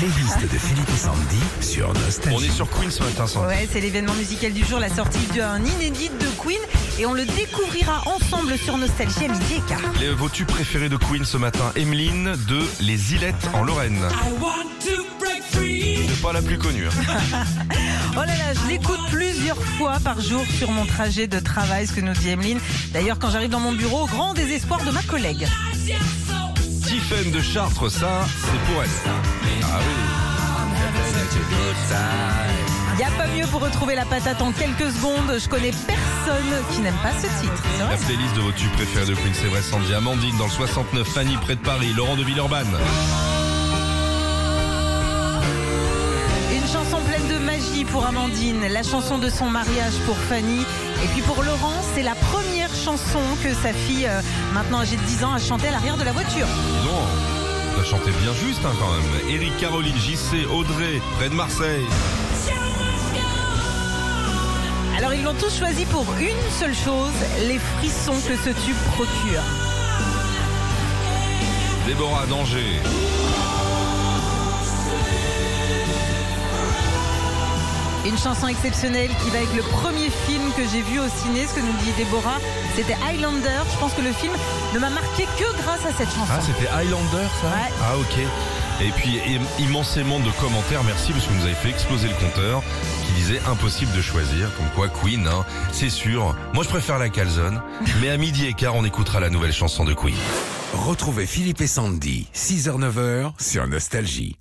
playlist de Philippe et Sandy sur Nostalgie. On est sur Queen ce matin, Sandy. Ouais, c'est l'événement musical du jour, la sortie d'un inédit de Queen. Et on le découvrira ensemble sur Nostalgie à midi et quart. Les, vos tubes préférés de Queen ce matin, Emeline de Les Ilettes en Lorraine. C'est pas la plus connue. hein. Oh là là, je l'écoute plusieurs fois par jour sur mon trajet de travail, ce que nous dit Emeline. D'ailleurs, quand j'arrive dans mon bureau, au grand désespoir de ma collègue. Tiffen de Chartres, ça, c'est pour elle. Ah Il n'y a pas mieux pour retrouver la patate en quelques secondes. Je connais personne qui n'aime pas ce titre. Oui. La playlist de vos tubes préférés de Queen, c'est vrai, Sandy. Amandine dans le 69, Fanny près de Paris, Laurent de Villeurbanne. Une chanson pleine de magie pour Amandine, la chanson de son mariage pour Fanny. Et puis pour Laurent, c'est la première chanson que sa fille, euh, maintenant âgée de 10 ans, a chantée à l'arrière de la voiture. Non, ça chantait bien juste hein, quand même. Eric, Caroline, JC, Audrey, près de Marseille. Alors ils l'ont tous choisi pour une seule chose, les frissons que ce tube procure. Déborah d'Angers. Une chanson exceptionnelle qui va avec le premier film que j'ai vu au ciné, ce que nous dit Déborah, c'était Highlander. Je pense que le film ne m'a marqué que grâce à cette chanson. Ah, c'était Highlander, ça? Ouais. Ah, ok. Et puis, im- immensément de commentaires, merci, parce que vous nous avez fait exploser le compteur, qui disait impossible de choisir, comme quoi Queen, hein, c'est sûr. Moi, je préfère la calzone, mais à midi et quart, on écoutera la nouvelle chanson de Queen. Retrouvez Philippe et Sandy, 6h-9h sur Nostalgie.